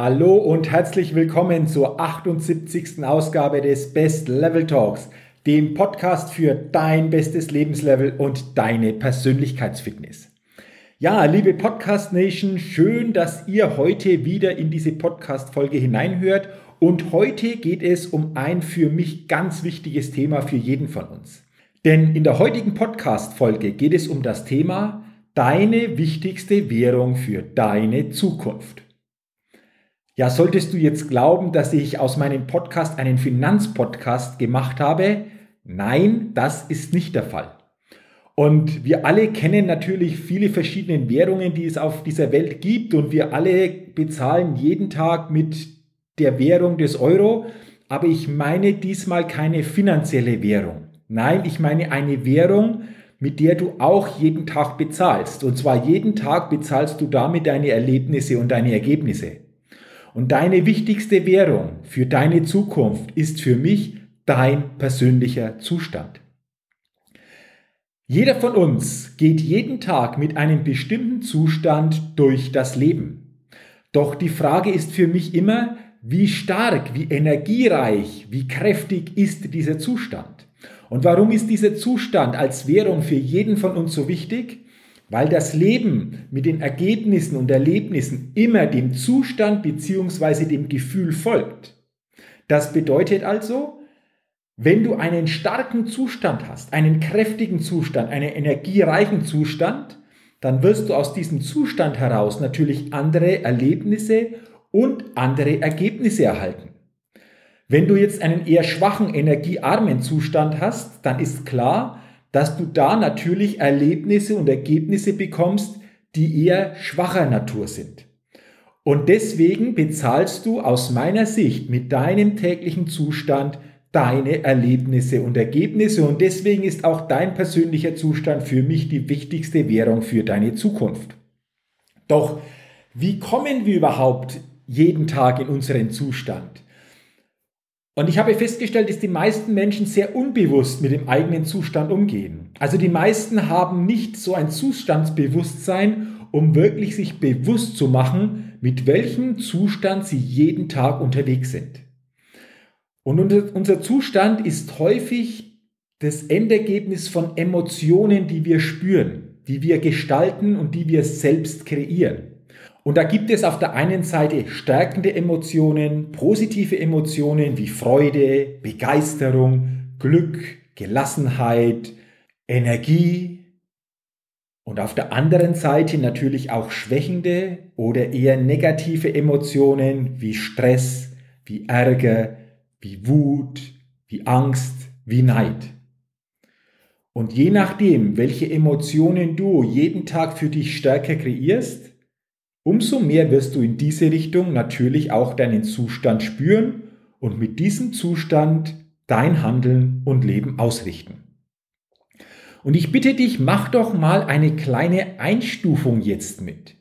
Hallo und herzlich willkommen zur 78. Ausgabe des Best Level Talks, dem Podcast für dein bestes Lebenslevel und deine Persönlichkeitsfitness. Ja, liebe Podcast Nation, schön, dass ihr heute wieder in diese Podcast-Folge hineinhört. Und heute geht es um ein für mich ganz wichtiges Thema für jeden von uns. Denn in der heutigen Podcast-Folge geht es um das Thema deine wichtigste Währung für deine Zukunft. Ja, solltest du jetzt glauben, dass ich aus meinem Podcast einen Finanzpodcast gemacht habe? Nein, das ist nicht der Fall. Und wir alle kennen natürlich viele verschiedene Währungen, die es auf dieser Welt gibt und wir alle bezahlen jeden Tag mit der Währung des Euro, aber ich meine diesmal keine finanzielle Währung. Nein, ich meine eine Währung, mit der du auch jeden Tag bezahlst. Und zwar jeden Tag bezahlst du damit deine Erlebnisse und deine Ergebnisse. Und deine wichtigste Währung für deine Zukunft ist für mich dein persönlicher Zustand. Jeder von uns geht jeden Tag mit einem bestimmten Zustand durch das Leben. Doch die Frage ist für mich immer, wie stark, wie energiereich, wie kräftig ist dieser Zustand? Und warum ist dieser Zustand als Währung für jeden von uns so wichtig? Weil das Leben mit den Ergebnissen und Erlebnissen immer dem Zustand bzw. dem Gefühl folgt. Das bedeutet also, wenn du einen starken Zustand hast, einen kräftigen Zustand, einen energiereichen Zustand, dann wirst du aus diesem Zustand heraus natürlich andere Erlebnisse und andere Ergebnisse erhalten. Wenn du jetzt einen eher schwachen, energiearmen Zustand hast, dann ist klar, dass du da natürlich Erlebnisse und Ergebnisse bekommst, die eher schwacher Natur sind. Und deswegen bezahlst du aus meiner Sicht mit deinem täglichen Zustand deine Erlebnisse und Ergebnisse und deswegen ist auch dein persönlicher Zustand für mich die wichtigste Währung für deine Zukunft. Doch wie kommen wir überhaupt jeden Tag in unseren Zustand? Und ich habe festgestellt, dass die meisten Menschen sehr unbewusst mit dem eigenen Zustand umgehen. Also die meisten haben nicht so ein Zustandsbewusstsein, um wirklich sich bewusst zu machen, mit welchem Zustand sie jeden Tag unterwegs sind. Und unser Zustand ist häufig das Endergebnis von Emotionen, die wir spüren, die wir gestalten und die wir selbst kreieren. Und da gibt es auf der einen Seite stärkende Emotionen, positive Emotionen wie Freude, Begeisterung, Glück, Gelassenheit, Energie. Und auf der anderen Seite natürlich auch schwächende oder eher negative Emotionen wie Stress, wie Ärger, wie Wut, wie Angst, wie Neid. Und je nachdem, welche Emotionen du jeden Tag für dich stärker kreierst, Umso mehr wirst du in diese Richtung natürlich auch deinen Zustand spüren und mit diesem Zustand dein Handeln und Leben ausrichten. Und ich bitte dich, mach doch mal eine kleine Einstufung jetzt mit.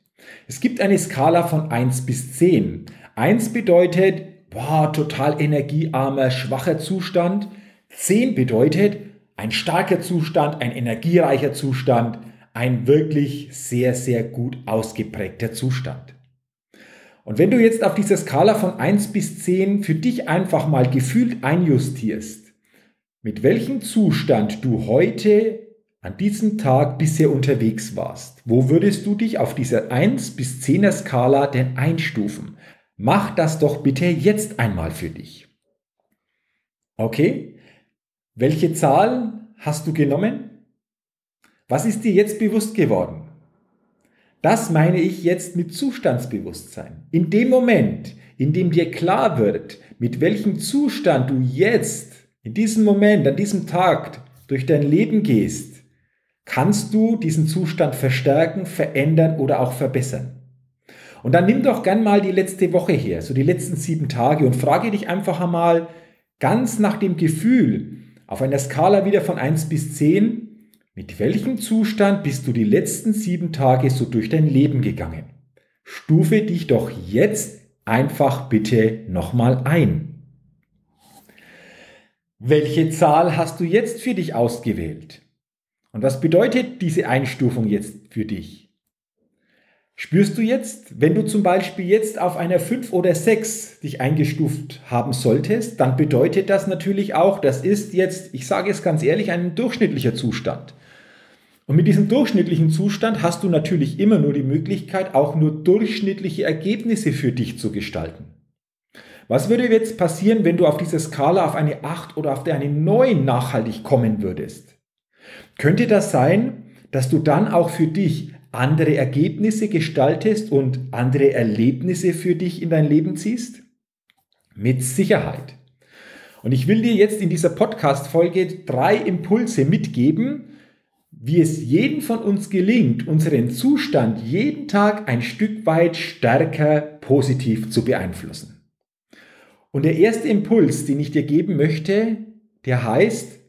Es gibt eine Skala von 1 bis 10. 1 bedeutet, boah, total energiearmer, schwacher Zustand. 10 bedeutet, ein starker Zustand, ein energiereicher Zustand, ein wirklich sehr, sehr gut ausgeprägter Zustand. Und wenn du jetzt auf dieser Skala von 1 bis 10 für dich einfach mal gefühlt einjustierst, mit welchem Zustand du heute an diesem Tag bisher unterwegs warst, wo würdest du dich auf dieser 1 bis 10er Skala denn einstufen? Mach das doch bitte jetzt einmal für dich. Okay? Welche Zahl hast du genommen? Was ist dir jetzt bewusst geworden? Das meine ich jetzt mit Zustandsbewusstsein. In dem Moment, in dem dir klar wird, mit welchem Zustand du jetzt, in diesem Moment, an diesem Tag durch dein Leben gehst, kannst du diesen Zustand verstärken, verändern oder auch verbessern. Und dann nimm doch gern mal die letzte Woche her, so die letzten sieben Tage und frage dich einfach einmal ganz nach dem Gefühl auf einer Skala wieder von 1 bis 10, mit welchem Zustand bist du die letzten sieben Tage so durch dein Leben gegangen? Stufe dich doch jetzt einfach bitte nochmal ein. Welche Zahl hast du jetzt für dich ausgewählt? Und was bedeutet diese Einstufung jetzt für dich? Spürst du jetzt, wenn du zum Beispiel jetzt auf einer 5 oder 6 dich eingestuft haben solltest, dann bedeutet das natürlich auch, das ist jetzt, ich sage es ganz ehrlich, ein durchschnittlicher Zustand. Und mit diesem durchschnittlichen Zustand hast du natürlich immer nur die Möglichkeit, auch nur durchschnittliche Ergebnisse für dich zu gestalten. Was würde jetzt passieren, wenn du auf dieser Skala auf eine 8 oder auf eine 9 nachhaltig kommen würdest? Könnte das sein, dass du dann auch für dich andere Ergebnisse gestaltest und andere Erlebnisse für dich in dein Leben ziehst? Mit Sicherheit. Und ich will dir jetzt in dieser Podcast-Folge drei Impulse mitgeben, wie es jedem von uns gelingt, unseren Zustand jeden Tag ein Stück weit stärker positiv zu beeinflussen. Und der erste Impuls, den ich dir geben möchte, der heißt,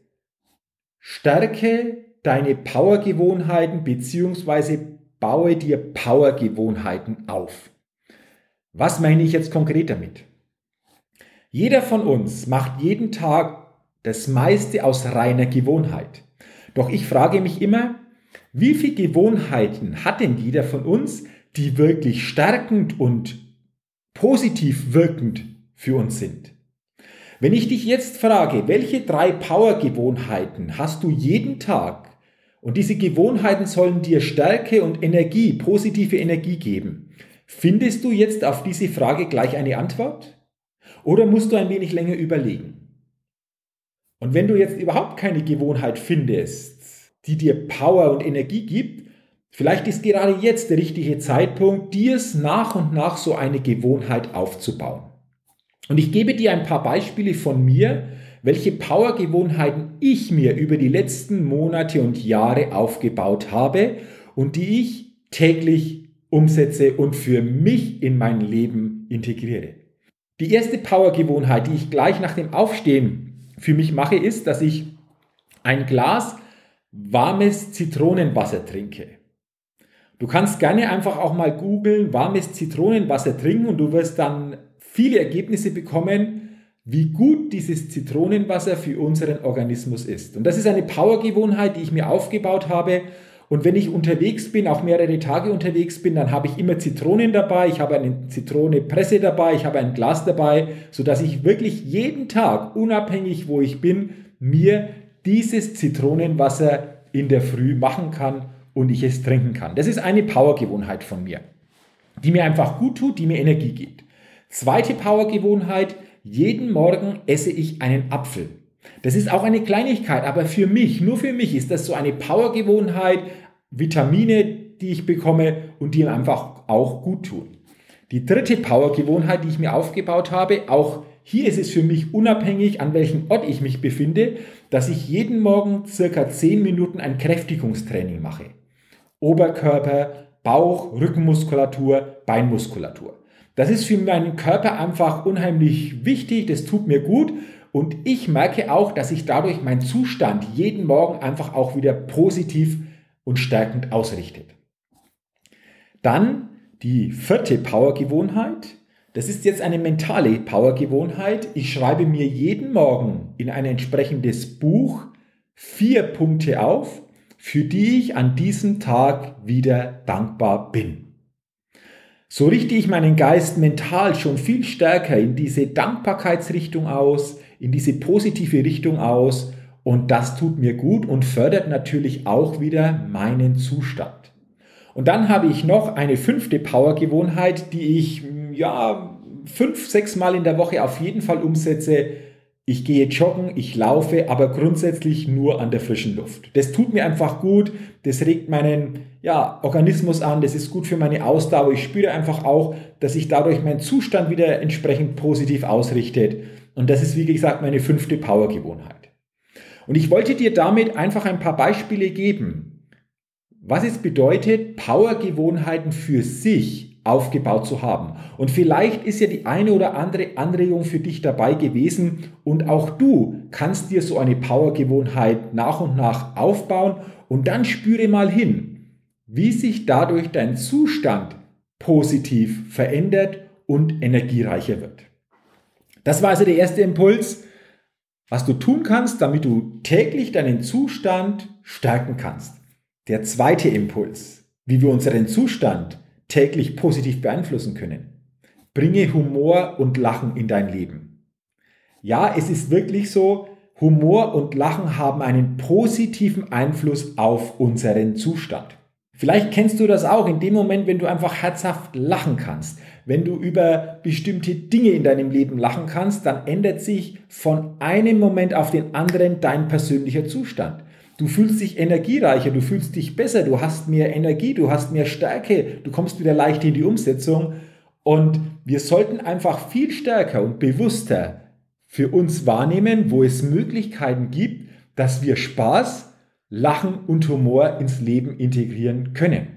Stärke deine Powergewohnheiten bzw. baue dir Powergewohnheiten auf. Was meine ich jetzt konkret damit? Jeder von uns macht jeden Tag das meiste aus reiner Gewohnheit. Doch ich frage mich immer, wie viele Gewohnheiten hat denn jeder von uns, die wirklich stärkend und positiv wirkend für uns sind? Wenn ich dich jetzt frage, welche drei Power-Gewohnheiten hast du jeden Tag und diese Gewohnheiten sollen dir Stärke und Energie, positive Energie geben, findest du jetzt auf diese Frage gleich eine Antwort? Oder musst du ein wenig länger überlegen? Und wenn du jetzt überhaupt keine Gewohnheit findest, die dir Power und Energie gibt, vielleicht ist gerade jetzt der richtige Zeitpunkt, dir es nach und nach so eine Gewohnheit aufzubauen. Und ich gebe dir ein paar Beispiele von mir, welche Powergewohnheiten ich mir über die letzten Monate und Jahre aufgebaut habe und die ich täglich umsetze und für mich in mein Leben integriere. Die erste Powergewohnheit, die ich gleich nach dem Aufstehen für mich mache, ist, dass ich ein Glas warmes Zitronenwasser trinke. Du kannst gerne einfach auch mal googeln, warmes Zitronenwasser trinken und du wirst dann viele Ergebnisse bekommen, wie gut dieses Zitronenwasser für unseren Organismus ist. Und das ist eine Powergewohnheit, die ich mir aufgebaut habe. Und wenn ich unterwegs bin, auch mehrere Tage unterwegs bin, dann habe ich immer Zitronen dabei, ich habe eine Zitronenpresse dabei, ich habe ein Glas dabei, sodass ich wirklich jeden Tag, unabhängig wo ich bin, mir dieses Zitronenwasser in der Früh machen kann und ich es trinken kann. Das ist eine Powergewohnheit von mir, die mir einfach gut tut, die mir Energie gibt. Zweite Powergewohnheit, jeden Morgen esse ich einen Apfel. Das ist auch eine Kleinigkeit, aber für mich, nur für mich ist das so eine Powergewohnheit, Vitamine, die ich bekomme und die mir einfach auch gut tun. Die dritte Powergewohnheit, die ich mir aufgebaut habe, auch hier ist es für mich unabhängig, an welchem Ort ich mich befinde, dass ich jeden Morgen circa 10 Minuten ein Kräftigungstraining mache. Oberkörper, Bauch, Rückenmuskulatur, Beinmuskulatur. Das ist für meinen Körper einfach unheimlich wichtig, das tut mir gut und ich merke auch, dass sich dadurch mein Zustand jeden Morgen einfach auch wieder positiv und stärkend ausrichtet. Dann die vierte Powergewohnheit. Das ist jetzt eine mentale Powergewohnheit. Ich schreibe mir jeden Morgen in ein entsprechendes Buch vier Punkte auf, für die ich an diesem Tag wieder dankbar bin. So richte ich meinen Geist mental schon viel stärker in diese Dankbarkeitsrichtung aus, in diese positive Richtung aus und das tut mir gut und fördert natürlich auch wieder meinen Zustand. Und dann habe ich noch eine fünfte Powergewohnheit, die ich ja fünf, sechs Mal in der Woche auf jeden Fall umsetze, ich gehe joggen, ich laufe, aber grundsätzlich nur an der frischen Luft. Das tut mir einfach gut, das regt meinen ja, Organismus an, das ist gut für meine Ausdauer. Ich spüre einfach auch, dass sich dadurch mein Zustand wieder entsprechend positiv ausrichtet. Und das ist, wie gesagt, meine fünfte Powergewohnheit. Und ich wollte dir damit einfach ein paar Beispiele geben, was es bedeutet, Powergewohnheiten für sich aufgebaut zu haben. Und vielleicht ist ja die eine oder andere Anregung für dich dabei gewesen und auch du kannst dir so eine Powergewohnheit nach und nach aufbauen und dann spüre mal hin, wie sich dadurch dein Zustand positiv verändert und energiereicher wird. Das war also der erste Impuls, was du tun kannst, damit du täglich deinen Zustand stärken kannst. Der zweite Impuls, wie wir unseren Zustand täglich positiv beeinflussen können. Bringe Humor und Lachen in dein Leben. Ja, es ist wirklich so, Humor und Lachen haben einen positiven Einfluss auf unseren Zustand. Vielleicht kennst du das auch in dem Moment, wenn du einfach herzhaft lachen kannst. Wenn du über bestimmte Dinge in deinem Leben lachen kannst, dann ändert sich von einem Moment auf den anderen dein persönlicher Zustand. Du fühlst dich energiereicher, du fühlst dich besser, du hast mehr Energie, du hast mehr Stärke, du kommst wieder leicht in die Umsetzung. Und wir sollten einfach viel stärker und bewusster für uns wahrnehmen, wo es Möglichkeiten gibt, dass wir Spaß, Lachen und Humor ins Leben integrieren können.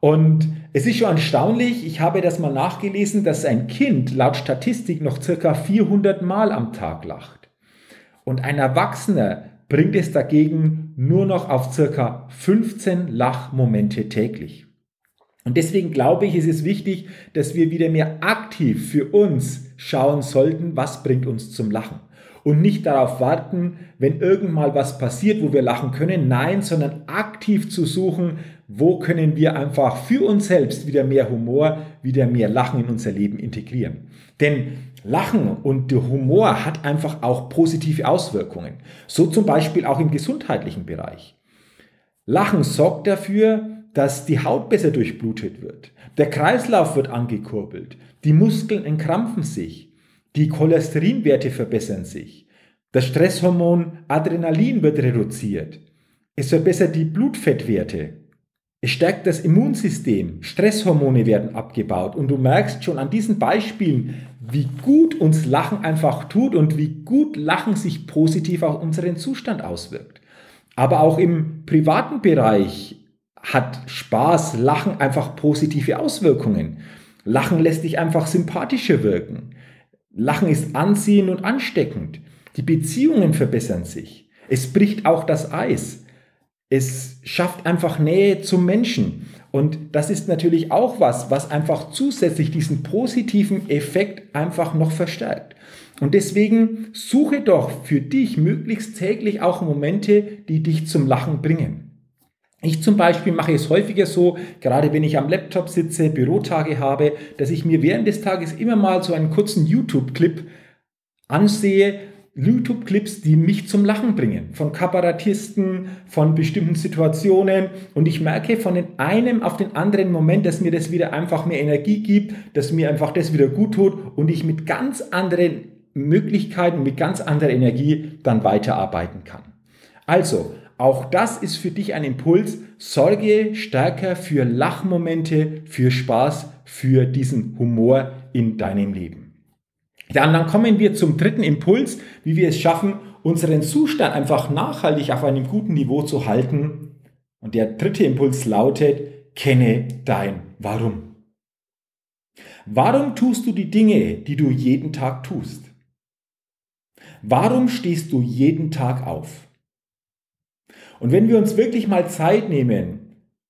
Und es ist schon erstaunlich, ich habe das mal nachgelesen, dass ein Kind laut Statistik noch circa 400 Mal am Tag lacht. Und ein Erwachsener bringt es dagegen nur noch auf circa 15 Lachmomente täglich. Und deswegen glaube ich, ist es wichtig, dass wir wieder mehr aktiv für uns schauen sollten, was bringt uns zum Lachen. Und nicht darauf warten, wenn irgendwann was passiert, wo wir lachen können. Nein, sondern aktiv zu suchen, wo können wir einfach für uns selbst wieder mehr Humor, wieder mehr Lachen in unser Leben integrieren. Denn Lachen und der Humor hat einfach auch positive Auswirkungen. So zum Beispiel auch im gesundheitlichen Bereich. Lachen sorgt dafür, dass die Haut besser durchblutet wird. Der Kreislauf wird angekurbelt. Die Muskeln entkrampfen sich. Die Cholesterinwerte verbessern sich. Das Stresshormon Adrenalin wird reduziert. Es verbessert die Blutfettwerte. Es stärkt das Immunsystem, Stresshormone werden abgebaut und du merkst schon an diesen Beispielen, wie gut uns Lachen einfach tut und wie gut Lachen sich positiv auf unseren Zustand auswirkt. Aber auch im privaten Bereich hat Spaß, Lachen einfach positive Auswirkungen. Lachen lässt dich einfach sympathischer wirken. Lachen ist anziehend und ansteckend. Die Beziehungen verbessern sich. Es bricht auch das Eis. Es schafft einfach Nähe zum Menschen. Und das ist natürlich auch was, was einfach zusätzlich diesen positiven Effekt einfach noch verstärkt. Und deswegen suche doch für dich möglichst täglich auch Momente, die dich zum Lachen bringen. Ich zum Beispiel mache es häufiger so, gerade wenn ich am Laptop sitze, Bürotage habe, dass ich mir während des Tages immer mal so einen kurzen YouTube-Clip ansehe, YouTube-Clips, die mich zum Lachen bringen, von Kabarettisten, von bestimmten Situationen. Und ich merke von einem auf den anderen Moment, dass mir das wieder einfach mehr Energie gibt, dass mir einfach das wieder gut tut und ich mit ganz anderen Möglichkeiten, mit ganz anderer Energie dann weiterarbeiten kann. Also, auch das ist für dich ein Impuls. Sorge stärker für Lachmomente, für Spaß, für diesen Humor in deinem Leben. Dann, dann kommen wir zum dritten Impuls, wie wir es schaffen, unseren Zustand einfach nachhaltig auf einem guten Niveau zu halten. Und der dritte Impuls lautet, kenne dein Warum. Warum tust du die Dinge, die du jeden Tag tust? Warum stehst du jeden Tag auf? Und wenn wir uns wirklich mal Zeit nehmen,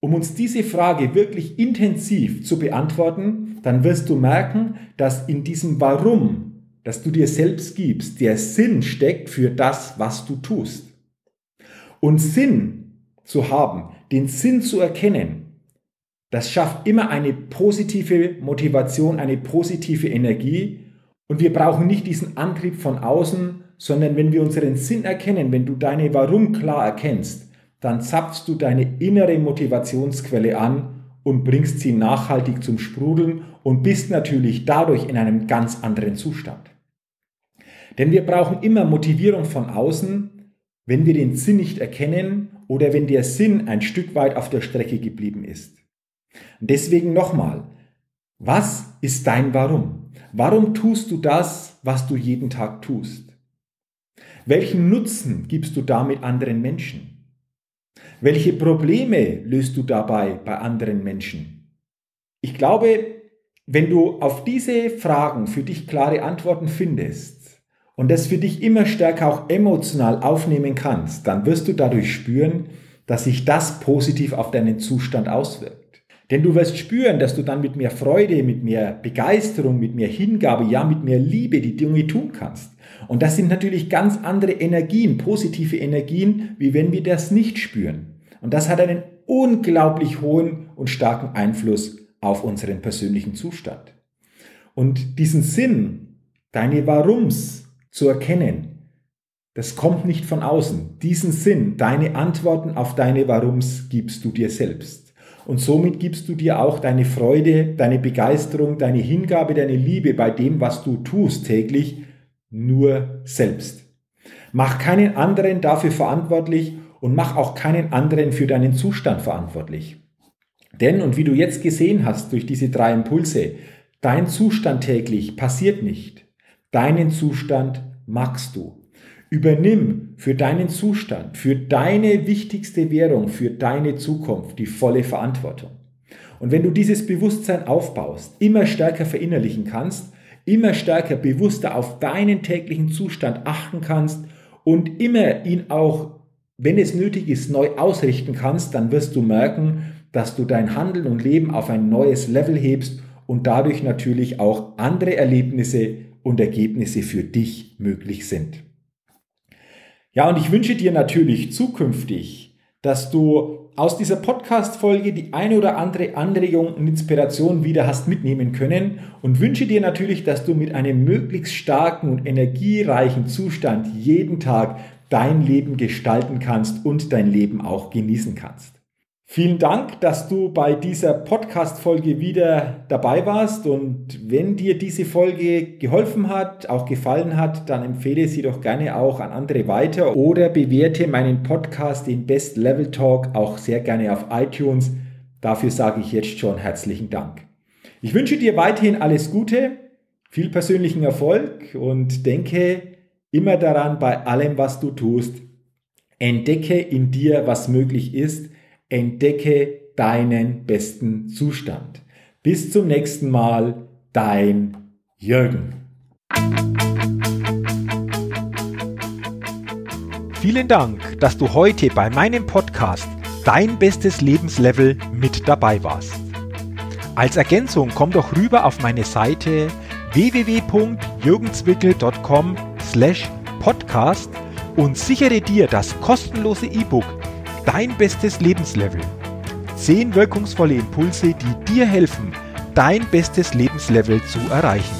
um uns diese Frage wirklich intensiv zu beantworten, dann wirst du merken, dass in diesem Warum das du dir selbst gibst, der Sinn steckt für das, was du tust. Und Sinn zu haben, den Sinn zu erkennen, das schafft immer eine positive Motivation, eine positive Energie. Und wir brauchen nicht diesen Antrieb von außen, sondern wenn wir unseren Sinn erkennen, wenn du deine Warum klar erkennst, dann zapfst du deine innere Motivationsquelle an und bringst sie nachhaltig zum Sprudeln und bist natürlich dadurch in einem ganz anderen Zustand. Denn wir brauchen immer Motivierung von außen, wenn wir den Sinn nicht erkennen oder wenn der Sinn ein Stück weit auf der Strecke geblieben ist. Deswegen nochmal, was ist dein Warum? Warum tust du das, was du jeden Tag tust? Welchen Nutzen gibst du damit anderen Menschen? Welche Probleme löst du dabei bei anderen Menschen? Ich glaube, wenn du auf diese Fragen für dich klare Antworten findest und das für dich immer stärker auch emotional aufnehmen kannst, dann wirst du dadurch spüren, dass sich das positiv auf deinen Zustand auswirkt. Denn du wirst spüren, dass du dann mit mehr Freude, mit mehr Begeisterung, mit mehr Hingabe, ja mit mehr Liebe die Dinge tun kannst. Und das sind natürlich ganz andere Energien, positive Energien, wie wenn wir das nicht spüren. Und das hat einen unglaublich hohen und starken Einfluss auf unseren persönlichen Zustand. Und diesen Sinn, deine Warums zu erkennen, das kommt nicht von außen. Diesen Sinn, deine Antworten auf deine Warums gibst du dir selbst. Und somit gibst du dir auch deine Freude, deine Begeisterung, deine Hingabe, deine Liebe bei dem, was du tust täglich, nur selbst. Mach keinen anderen dafür verantwortlich und mach auch keinen anderen für deinen Zustand verantwortlich. Denn, und wie du jetzt gesehen hast durch diese drei Impulse, dein Zustand täglich passiert nicht. Deinen Zustand magst du. Übernimm für deinen Zustand, für deine wichtigste Währung, für deine Zukunft die volle Verantwortung. Und wenn du dieses Bewusstsein aufbaust, immer stärker verinnerlichen kannst, immer stärker bewusster auf deinen täglichen Zustand achten kannst und immer ihn auch, wenn es nötig ist, neu ausrichten kannst, dann wirst du merken, dass du dein Handeln und Leben auf ein neues Level hebst und dadurch natürlich auch andere Erlebnisse und Ergebnisse für dich möglich sind. Ja, und ich wünsche dir natürlich zukünftig, dass du aus dieser Podcast-Folge die eine oder andere Anregung und Inspiration wieder hast mitnehmen können und wünsche dir natürlich, dass du mit einem möglichst starken und energiereichen Zustand jeden Tag dein Leben gestalten kannst und dein Leben auch genießen kannst. Vielen Dank, dass du bei dieser Podcast-Folge wieder dabei warst. Und wenn dir diese Folge geholfen hat, auch gefallen hat, dann empfehle sie doch gerne auch an andere weiter oder bewerte meinen Podcast, den Best Level Talk, auch sehr gerne auf iTunes. Dafür sage ich jetzt schon herzlichen Dank. Ich wünsche dir weiterhin alles Gute, viel persönlichen Erfolg und denke immer daran, bei allem, was du tust, entdecke in dir, was möglich ist Entdecke deinen besten Zustand. Bis zum nächsten Mal, dein Jürgen. Vielen Dank, dass du heute bei meinem Podcast Dein bestes Lebenslevel mit dabei warst. Als Ergänzung komm doch rüber auf meine Seite www.jürgenswickel.com slash podcast und sichere dir das kostenlose E-Book dein bestes Lebenslevel. Zehn wirkungsvolle Impulse, die dir helfen, dein bestes Lebenslevel zu erreichen.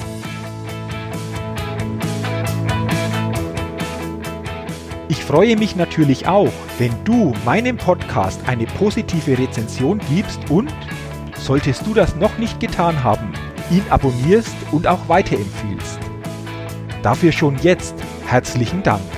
Ich freue mich natürlich auch, wenn du meinem Podcast eine positive Rezension gibst und, solltest du das noch nicht getan haben, ihn abonnierst und auch weiterempfiehlst. Dafür schon jetzt herzlichen Dank.